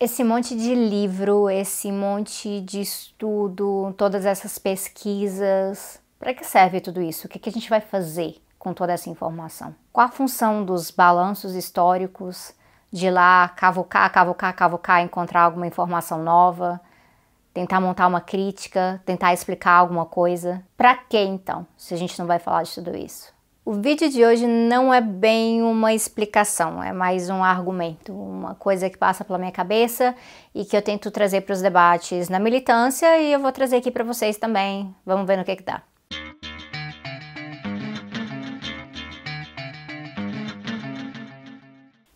esse monte de livro, esse monte de estudo, todas essas pesquisas, para que serve tudo isso? O que, que a gente vai fazer com toda essa informação? Qual a função dos balanços históricos, de lá cavucar, cavucar, cavucar, encontrar alguma informação nova, tentar montar uma crítica, tentar explicar alguma coisa? Para que então, se a gente não vai falar de tudo isso? O vídeo de hoje não é bem uma explicação, é mais um argumento, uma coisa que passa pela minha cabeça e que eu tento trazer para os debates na militância e eu vou trazer aqui para vocês também. Vamos ver no que que dá.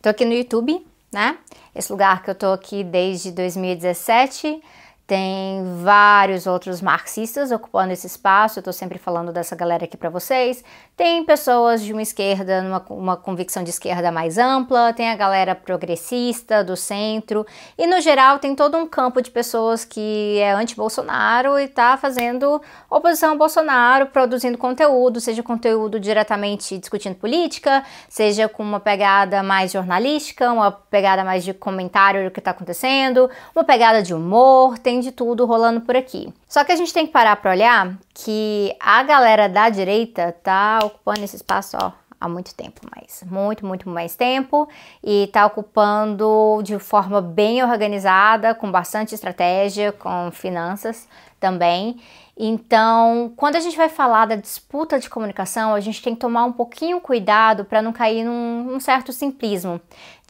Tô aqui no YouTube, né? Esse lugar que eu tô aqui desde 2017 tem vários outros marxistas ocupando esse espaço, eu estou sempre falando dessa galera aqui para vocês. Tem pessoas de uma esquerda, numa, uma convicção de esquerda mais ampla, tem a galera progressista, do centro, e no geral tem todo um campo de pessoas que é anti-Bolsonaro e está fazendo oposição ao Bolsonaro, produzindo conteúdo, seja conteúdo diretamente discutindo política, seja com uma pegada mais jornalística, uma pegada mais de comentário do que está acontecendo, uma pegada de humor, tem tem de tudo rolando por aqui. Só que a gente tem que parar para olhar que a galera da direita tá ocupando esse espaço, ó, há muito tempo mais, muito, muito mais tempo e tá ocupando de forma bem organizada, com bastante estratégia, com finanças também. Então, quando a gente vai falar da disputa de comunicação, a gente tem que tomar um pouquinho cuidado para não cair num, num, certo simplismo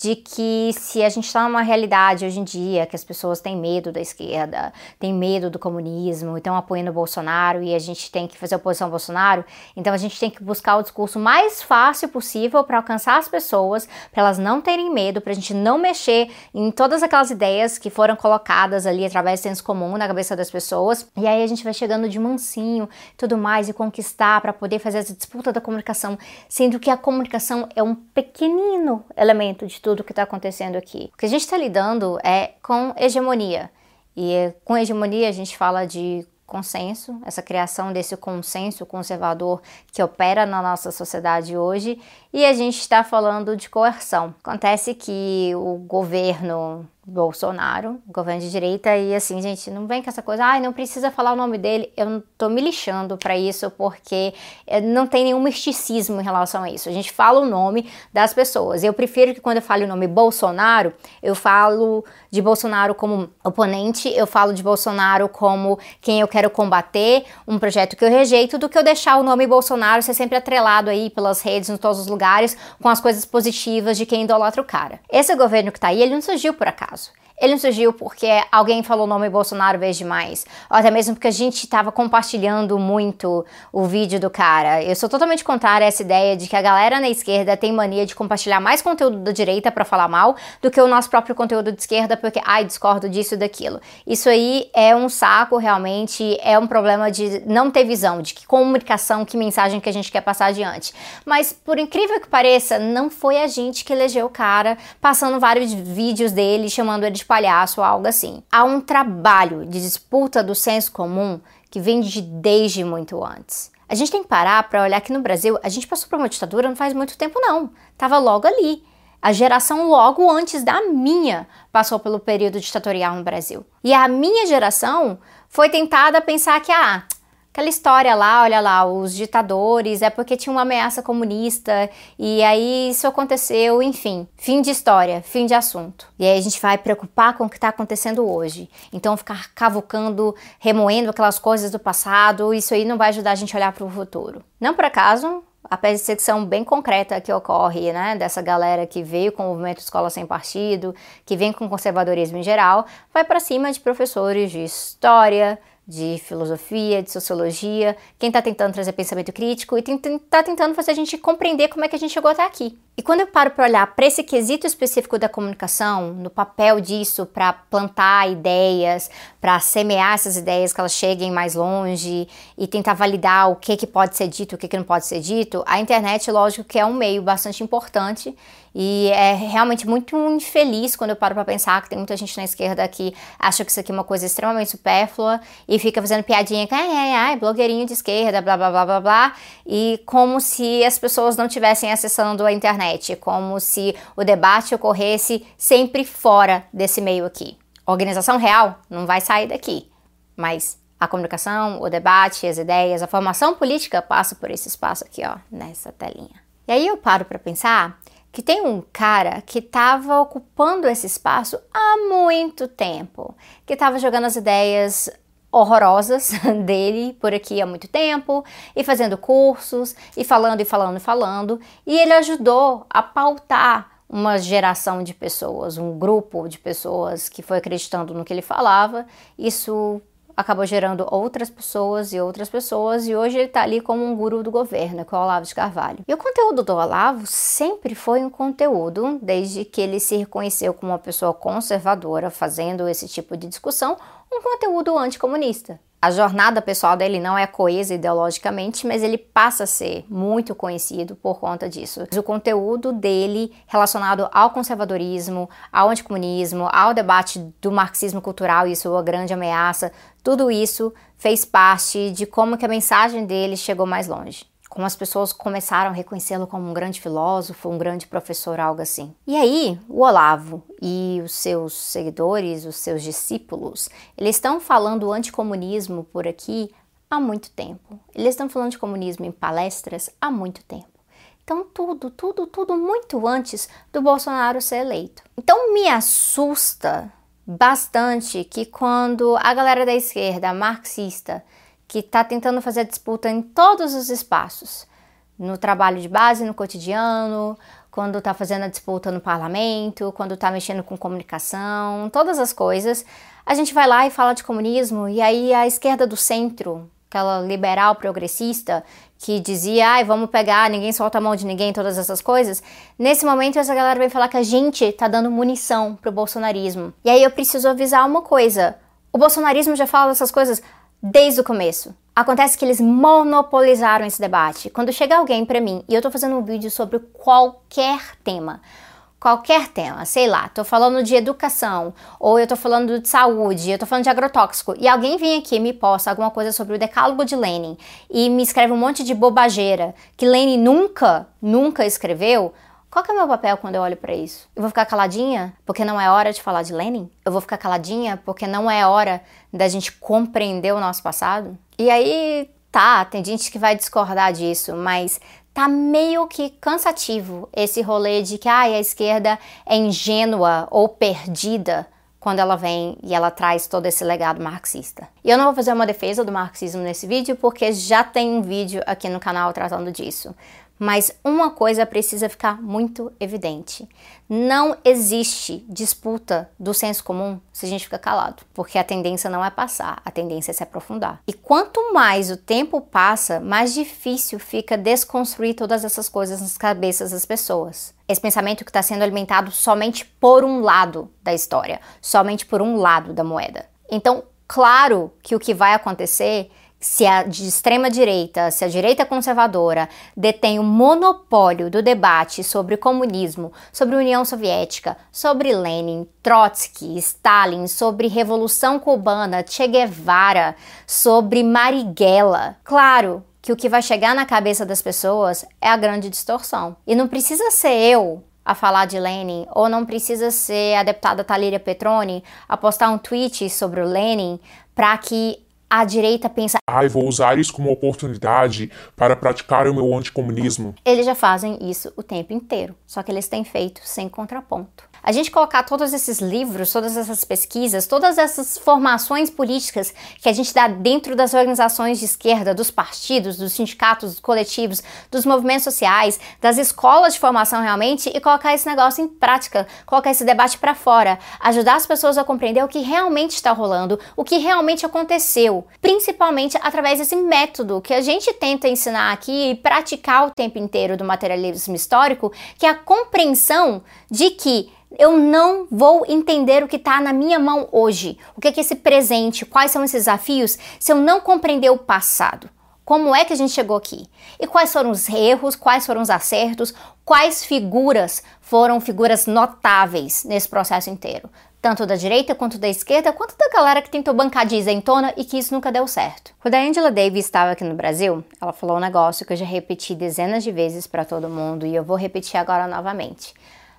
de que se a gente está numa realidade hoje em dia que as pessoas têm medo da esquerda, têm medo do comunismo, estão apoiando o Bolsonaro e a gente tem que fazer oposição ao Bolsonaro, então a gente tem que buscar o discurso mais fácil possível para alcançar as pessoas, para elas não terem medo, para a gente não mexer em todas aquelas ideias que foram colocadas ali através do senso comum na cabeça das pessoas. E aí a gente vai chegando de mansinho, tudo mais e conquistar para poder fazer essa disputa da comunicação, sendo que a comunicação é um pequenino elemento de tudo que está acontecendo aqui. O que a gente está lidando é com hegemonia. E com hegemonia a gente fala de consenso, essa criação desse consenso conservador que opera na nossa sociedade hoje, e a gente está falando de coerção. Acontece que o governo Bolsonaro, governo de direita, e assim, gente, não vem com essa coisa, ai, ah, não precisa falar o nome dele, eu não tô me lixando para isso, porque eh, não tem nenhum misticismo em relação a isso. A gente fala o nome das pessoas. Eu prefiro que quando eu falo o nome Bolsonaro, eu falo de Bolsonaro como oponente, eu falo de Bolsonaro como quem eu quero combater, um projeto que eu rejeito, do que eu deixar o nome Bolsonaro ser sempre atrelado aí pelas redes, em todos os lugares, com as coisas positivas de quem idolatra o cara. Esse governo que tá aí, ele não surgiu por acaso caso. Ele não surgiu porque alguém falou o nome Bolsonaro vez demais, ou até mesmo porque a gente estava compartilhando muito o vídeo do cara. Eu sou totalmente contrária a essa ideia de que a galera na esquerda tem mania de compartilhar mais conteúdo da direita para falar mal do que o nosso próprio conteúdo de esquerda, porque, ai, discordo disso e daquilo. Isso aí é um saco, realmente, é um problema de não ter visão, de que comunicação, que mensagem que a gente quer passar adiante. Mas, por incrível que pareça, não foi a gente que elegeu o cara, passando vários vídeos dele, chamando ele de palhaço ou algo assim. Há um trabalho de disputa do senso comum que vem de desde muito antes. A gente tem que parar para olhar que no Brasil a gente passou por uma ditadura não faz muito tempo não. Tava logo ali. A geração logo antes da minha passou pelo período ditatorial no Brasil. E a minha geração foi tentada a pensar que ah, Aquela história lá, olha lá, os ditadores, é porque tinha uma ameaça comunista e aí isso aconteceu, enfim. Fim de história, fim de assunto. E aí a gente vai preocupar com o que está acontecendo hoje. Então ficar cavucando, remoendo aquelas coisas do passado, isso aí não vai ajudar a gente a olhar para o futuro. Não por acaso, a perseguição bem concreta que ocorre, né, dessa galera que veio com o movimento Escola Sem Partido, que vem com conservadorismo em geral, vai para cima de professores de história, de filosofia, de sociologia, quem está tentando trazer pensamento crítico e está tentando fazer a gente compreender como é que a gente chegou até aqui. E quando eu paro para olhar para esse quesito específico da comunicação, no papel disso para plantar ideias, para semear essas ideias que elas cheguem mais longe e tentar validar o que, que pode ser dito, o que, que não pode ser dito, a internet, lógico que é um meio bastante importante e é realmente muito infeliz quando eu paro para pensar que tem muita gente na esquerda que acha que isso aqui é uma coisa extremamente supérflua e fica fazendo piadinha que ai, ai, blogueirinho de esquerda, blá blá blá blá blá, e como se as pessoas não tivessem acessando a internet internet, como se o debate ocorresse sempre fora desse meio aqui. A organização real não vai sair daqui, mas a comunicação, o debate, as ideias, a formação política passa por esse espaço aqui, ó, nessa telinha. E aí eu paro para pensar que tem um cara que estava ocupando esse espaço há muito tempo, que estava jogando as ideias horrorosas dele por aqui há muito tempo, e fazendo cursos, e falando e falando e falando, e ele ajudou a pautar uma geração de pessoas, um grupo de pessoas que foi acreditando no que ele falava. Isso acabou gerando outras pessoas e outras pessoas, e hoje ele está ali como um guru do governo, que é o Olavo de Carvalho. E o conteúdo do Olavo sempre foi um conteúdo, desde que ele se reconheceu como uma pessoa conservadora, fazendo esse tipo de discussão, um conteúdo anticomunista. A jornada pessoal dele não é coesa ideologicamente, mas ele passa a ser muito conhecido por conta disso. O conteúdo dele relacionado ao conservadorismo, ao anticomunismo, ao debate do marxismo cultural e sua grande ameaça, tudo isso fez parte de como que a mensagem dele chegou mais longe como as pessoas começaram a reconhecê-lo como um grande filósofo, um grande professor, algo assim. E aí, o Olavo e os seus seguidores, os seus discípulos, eles estão falando anticomunismo por aqui há muito tempo. Eles estão falando de comunismo em palestras há muito tempo. Então, tudo, tudo, tudo muito antes do Bolsonaro ser eleito. Então, me assusta bastante que quando a galera da esquerda marxista que está tentando fazer disputa em todos os espaços, no trabalho de base, no cotidiano, quando está fazendo a disputa no parlamento, quando está mexendo com comunicação, todas as coisas. A gente vai lá e fala de comunismo, e aí a esquerda do centro, aquela liberal progressista que dizia, ai, vamos pegar, ninguém solta a mão de ninguém, todas essas coisas. Nesse momento, essa galera vem falar que a gente tá dando munição pro bolsonarismo. E aí eu preciso avisar uma coisa: o bolsonarismo já fala dessas coisas desde o começo. Acontece que eles monopolizaram esse debate. Quando chega alguém para mim e eu tô fazendo um vídeo sobre qualquer tema, qualquer tema, sei lá, tô falando de educação, ou eu tô falando de saúde, eu tô falando de agrotóxico, e alguém vem aqui e me posta alguma coisa sobre o decálogo de Lenin e me escreve um monte de bobageira que Lenin nunca, nunca escreveu, qual é o meu papel quando eu olho para isso? Eu vou ficar caladinha porque não é hora de falar de Lenin? Eu vou ficar caladinha porque não é hora da gente compreender o nosso passado? E aí, tá, tem gente que vai discordar disso, mas tá meio que cansativo esse rolê de que ah, a esquerda é ingênua ou perdida quando ela vem e ela traz todo esse legado marxista. E eu não vou fazer uma defesa do marxismo nesse vídeo porque já tem um vídeo aqui no canal tratando disso. Mas uma coisa precisa ficar muito evidente: não existe disputa do senso comum se a gente fica calado, porque a tendência não é passar, a tendência é se aprofundar. E quanto mais o tempo passa, mais difícil fica desconstruir todas essas coisas nas cabeças das pessoas. Esse pensamento que está sendo alimentado somente por um lado da história, somente por um lado da moeda. Então, claro que o que vai acontecer se a de extrema direita, se a direita conservadora detém o monopólio do debate sobre comunismo, sobre União Soviética, sobre Lenin, Trotsky, Stalin, sobre Revolução Cubana, Che Guevara, sobre Marighella, claro que o que vai chegar na cabeça das pessoas é a grande distorção. E não precisa ser eu a falar de Lenin, ou não precisa ser a deputada Talíria Petroni a postar um tweet sobre o Lenin para que a direita pensa: ai, vou usar isso como oportunidade para praticar o meu anticomunismo. Eles já fazem isso o tempo inteiro, só que eles têm feito sem contraponto a gente colocar todos esses livros, todas essas pesquisas, todas essas formações políticas que a gente dá dentro das organizações de esquerda, dos partidos, dos sindicatos, dos coletivos, dos movimentos sociais, das escolas de formação realmente e colocar esse negócio em prática, colocar esse debate para fora, ajudar as pessoas a compreender o que realmente está rolando, o que realmente aconteceu, principalmente através desse método que a gente tenta ensinar aqui e praticar o tempo inteiro do materialismo histórico, que é a compreensão de que eu não vou entender o que está na minha mão hoje, o que é esse presente, quais são esses desafios, se eu não compreender o passado. Como é que a gente chegou aqui? E quais foram os erros, quais foram os acertos, quais figuras foram figuras notáveis nesse processo inteiro? tanto da direita quanto da esquerda, quanto da galera que tentou bancar de isentona e que isso nunca deu certo. Quando a Angela Davis estava aqui no Brasil, ela falou um negócio que eu já repeti dezenas de vezes para todo mundo e eu vou repetir agora novamente.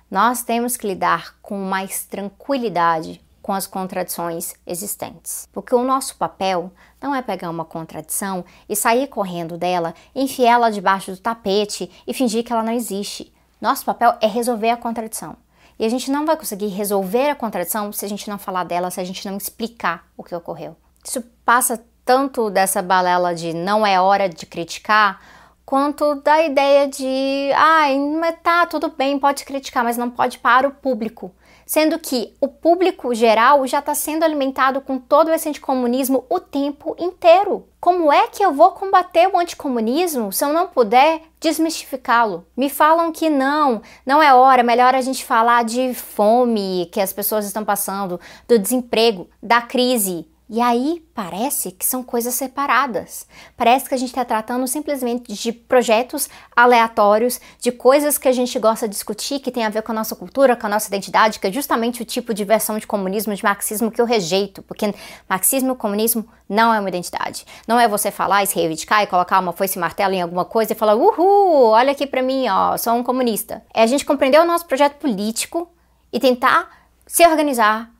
Nós temos que lidar com mais tranquilidade com as contradições existentes. Porque o nosso papel não é pegar uma contradição e sair correndo dela, enfiar ela debaixo do tapete e fingir que ela não existe. Nosso papel é resolver a contradição. E a gente não vai conseguir resolver a contradição se a gente não falar dela, se a gente não explicar o que ocorreu. Isso passa tanto dessa balela de não é hora de criticar, quanto da ideia de, ai, ah, tá, tudo bem, pode criticar, mas não pode para o público sendo que o público geral já está sendo alimentado com todo esse anticomunismo o tempo inteiro. Como é que eu vou combater o anticomunismo se eu não puder desmistificá-lo? Me falam que não, não é hora, melhor a gente falar de fome que as pessoas estão passando, do desemprego, da crise. E aí parece que são coisas separadas. Parece que a gente está tratando simplesmente de projetos aleatórios, de coisas que a gente gosta de discutir, que tem a ver com a nossa cultura, com a nossa identidade, que é justamente o tipo de versão de comunismo, de marxismo que eu rejeito, porque marxismo e comunismo não é uma identidade. Não é você falar e se reivindicar e colocar uma foice e martelo em alguma coisa e falar, uhul, olha aqui para mim, ó, sou um comunista. É a gente compreender o nosso projeto político e tentar se organizar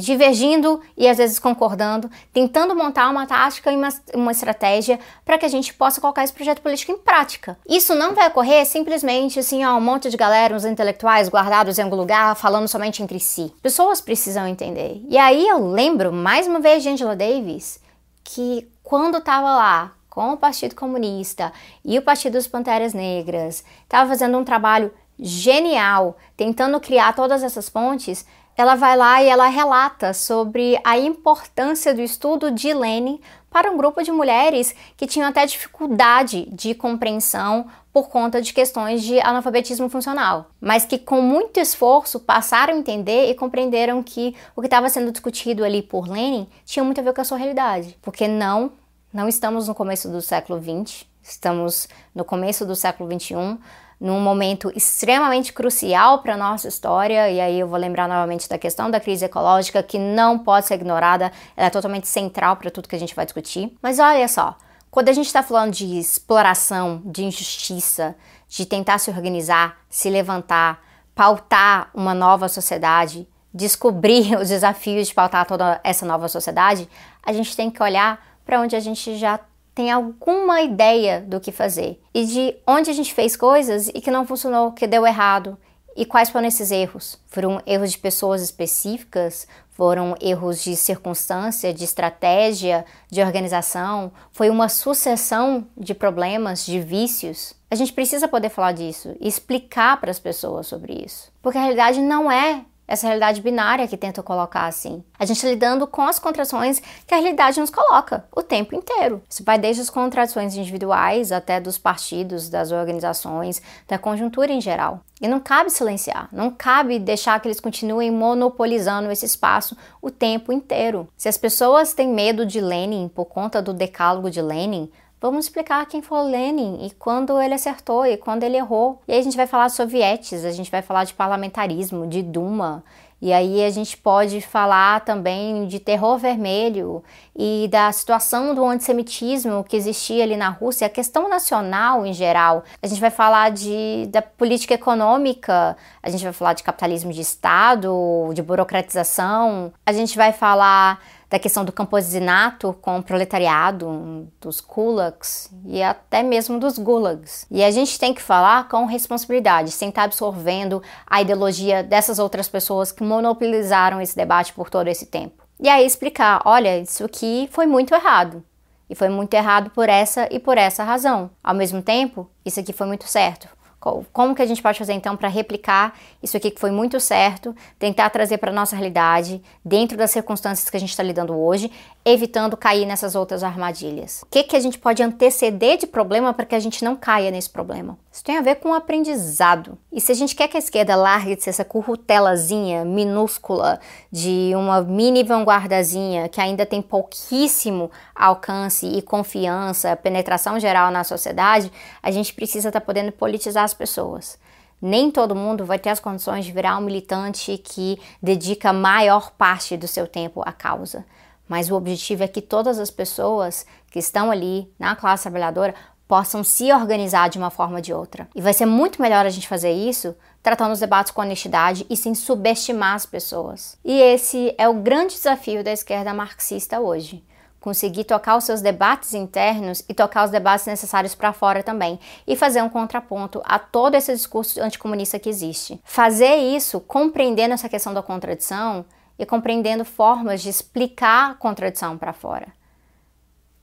divergindo e às vezes concordando, tentando montar uma tática e uma, uma estratégia para que a gente possa colocar esse projeto político em prática. Isso não vai ocorrer simplesmente assim, ó, um monte de galera, uns intelectuais guardados em algum lugar, falando somente entre si. Pessoas precisam entender. E aí eu lembro, mais uma vez, de Angela Davis, que quando estava lá com o Partido Comunista e o Partido dos Panteras Negras, estava fazendo um trabalho genial, tentando criar todas essas pontes, ela vai lá e ela relata sobre a importância do estudo de Lenin para um grupo de mulheres que tinham até dificuldade de compreensão por conta de questões de analfabetismo funcional, mas que com muito esforço passaram a entender e compreenderam que o que estava sendo discutido ali por Lenin tinha muito a ver com a sua realidade, porque não, não estamos no começo do século XX, estamos no começo do século XXI, num momento extremamente crucial para a nossa história, e aí eu vou lembrar novamente da questão da crise ecológica, que não pode ser ignorada, ela é totalmente central para tudo que a gente vai discutir. Mas olha só, quando a gente está falando de exploração, de injustiça, de tentar se organizar, se levantar, pautar uma nova sociedade, descobrir os desafios de pautar toda essa nova sociedade, a gente tem que olhar para onde a gente já tem alguma ideia do que fazer e de onde a gente fez coisas e que não funcionou, que deu errado. E quais foram esses erros? Foram erros de pessoas específicas? Foram erros de circunstância, de estratégia, de organização? Foi uma sucessão de problemas, de vícios? A gente precisa poder falar disso e explicar para as pessoas sobre isso. Porque a realidade não é essa realidade binária que tenta colocar assim. A gente lidando com as contradições que a realidade nos coloca o tempo inteiro. Isso vai desde as contradições individuais até dos partidos, das organizações, da conjuntura em geral. E não cabe silenciar, não cabe deixar que eles continuem monopolizando esse espaço o tempo inteiro. Se as pessoas têm medo de Lenin por conta do decálogo de Lenin, Vamos explicar quem foi Lenin e quando ele acertou e quando ele errou. E aí a gente vai falar de sovietes, a gente vai falar de parlamentarismo, de Duma. E aí a gente pode falar também de terror vermelho e da situação do antissemitismo que existia ali na Rússia, a questão nacional em geral. A gente vai falar de, da política econômica, a gente vai falar de capitalismo de Estado, de burocratização, a gente vai falar da questão do campesinato com o proletariado, dos kulaks e até mesmo dos gulags. E a gente tem que falar com responsabilidade, sem estar absorvendo a ideologia dessas outras pessoas que monopolizaram esse debate por todo esse tempo. E aí explicar, olha, isso aqui foi muito errado. E foi muito errado por essa e por essa razão. Ao mesmo tempo, isso aqui foi muito certo. Como que a gente pode fazer então para replicar isso aqui que foi muito certo, tentar trazer para nossa realidade, dentro das circunstâncias que a gente está lidando hoje, evitando cair nessas outras armadilhas? O que, que a gente pode anteceder de problema para que a gente não caia nesse problema? Isso tem a ver com o aprendizado. E se a gente quer que a esquerda largue de ser essa currutelazinha minúscula de uma mini vanguardazinha que ainda tem pouquíssimo alcance e confiança, penetração geral na sociedade, a gente precisa estar tá podendo politizar as pessoas Nem todo mundo vai ter as condições de virar um militante que dedica a maior parte do seu tempo à causa. Mas o objetivo é que todas as pessoas que estão ali na classe trabalhadora possam se organizar de uma forma ou de outra. E vai ser muito melhor a gente fazer isso tratando os debates com honestidade e sem subestimar as pessoas. E esse é o grande desafio da esquerda marxista hoje conseguir tocar os seus debates internos e tocar os debates necessários para fora também e fazer um contraponto a todo esse discurso anticomunista que existe. Fazer isso compreendendo essa questão da contradição e compreendendo formas de explicar a contradição para fora.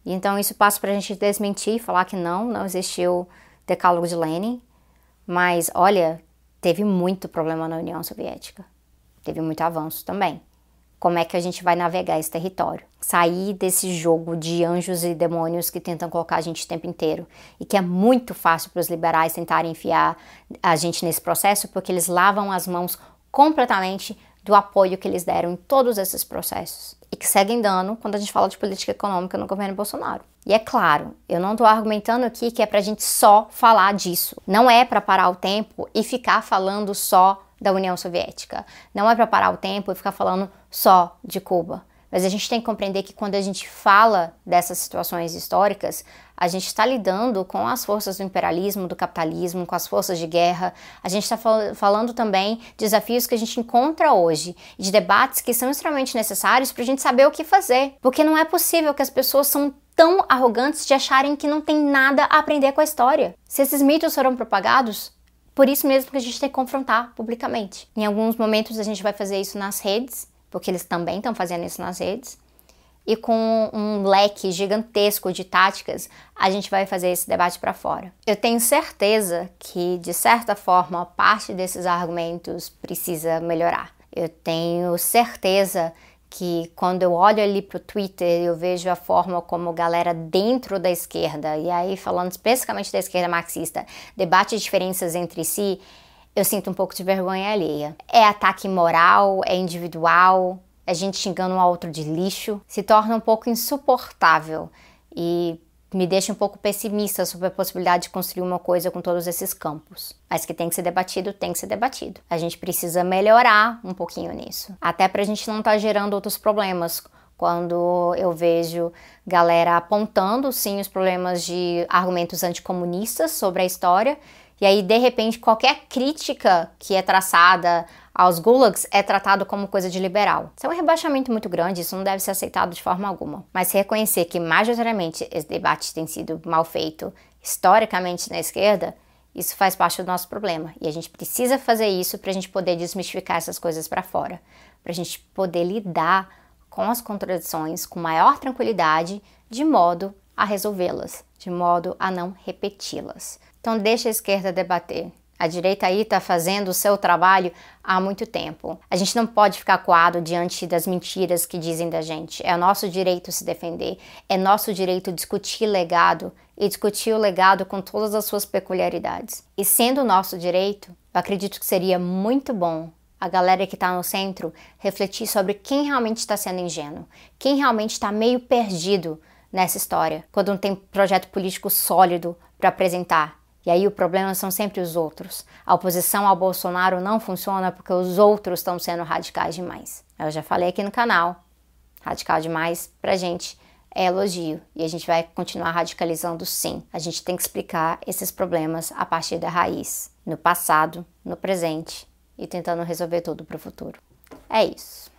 E então isso passa para a gente desmentir, falar que não, não existiu decálogo de Lenin, mas olha, teve muito problema na União Soviética, teve muito avanço também como é que a gente vai navegar esse território. Sair desse jogo de anjos e demônios que tentam colocar a gente o tempo inteiro e que é muito fácil para os liberais tentarem enfiar a gente nesse processo porque eles lavam as mãos completamente do apoio que eles deram em todos esses processos e que seguem dando quando a gente fala de política econômica no governo Bolsonaro. E é claro, eu não estou argumentando aqui que é para a gente só falar disso. Não é para parar o tempo e ficar falando só da União Soviética. Não é para parar o tempo e ficar falando só de Cuba. Mas a gente tem que compreender que quando a gente fala dessas situações históricas, a gente está lidando com as forças do imperialismo, do capitalismo, com as forças de guerra. A gente está fal falando também de desafios que a gente encontra hoje, de debates que são extremamente necessários para a gente saber o que fazer. Porque não é possível que as pessoas são tão arrogantes de acharem que não tem nada a aprender com a história. Se esses mitos foram propagados, por isso mesmo que a gente tem que confrontar publicamente. Em alguns momentos a gente vai fazer isso nas redes, porque eles também estão fazendo isso nas redes. E com um leque gigantesco de táticas, a gente vai fazer esse debate para fora. Eu tenho certeza que, de certa forma, parte desses argumentos precisa melhorar. Eu tenho certeza que quando eu olho ali pro Twitter, eu vejo a forma como galera dentro da esquerda, e aí falando especificamente da esquerda marxista, debate diferenças entre si, eu sinto um pouco de vergonha alheia. É ataque moral, é individual, é gente xingando um ao outro de lixo, se torna um pouco insuportável. E me deixa um pouco pessimista sobre a possibilidade de construir uma coisa com todos esses campos. Mas que tem que ser debatido, tem que ser debatido. A gente precisa melhorar um pouquinho nisso. Até para a gente não estar tá gerando outros problemas. Quando eu vejo galera apontando, sim, os problemas de argumentos anticomunistas sobre a história, e aí, de repente, qualquer crítica que é traçada aos gulags é tratado como coisa de liberal. Isso é um rebaixamento muito grande, isso não deve ser aceitado de forma alguma. Mas reconhecer que majoritariamente esse debate tem sido mal feito historicamente na esquerda, isso faz parte do nosso problema. E a gente precisa fazer isso para a gente poder desmistificar essas coisas para fora, para a gente poder lidar com as contradições com maior tranquilidade, de modo a resolvê-las, de modo a não repeti-las. Então deixa a esquerda debater. A direita aí está fazendo o seu trabalho há muito tempo. A gente não pode ficar coado diante das mentiras que dizem da gente. É nosso direito se defender, é nosso direito discutir legado e discutir o legado com todas as suas peculiaridades. E sendo nosso direito, eu acredito que seria muito bom a galera que está no centro refletir sobre quem realmente está sendo ingênuo, quem realmente está meio perdido nessa história, quando não tem projeto político sólido para apresentar e aí o problema são sempre os outros. A oposição ao Bolsonaro não funciona porque os outros estão sendo radicais demais. Eu já falei aqui no canal, radical demais pra gente é elogio e a gente vai continuar radicalizando sim. A gente tem que explicar esses problemas a partir da raiz, no passado, no presente e tentando resolver tudo para o futuro. É isso.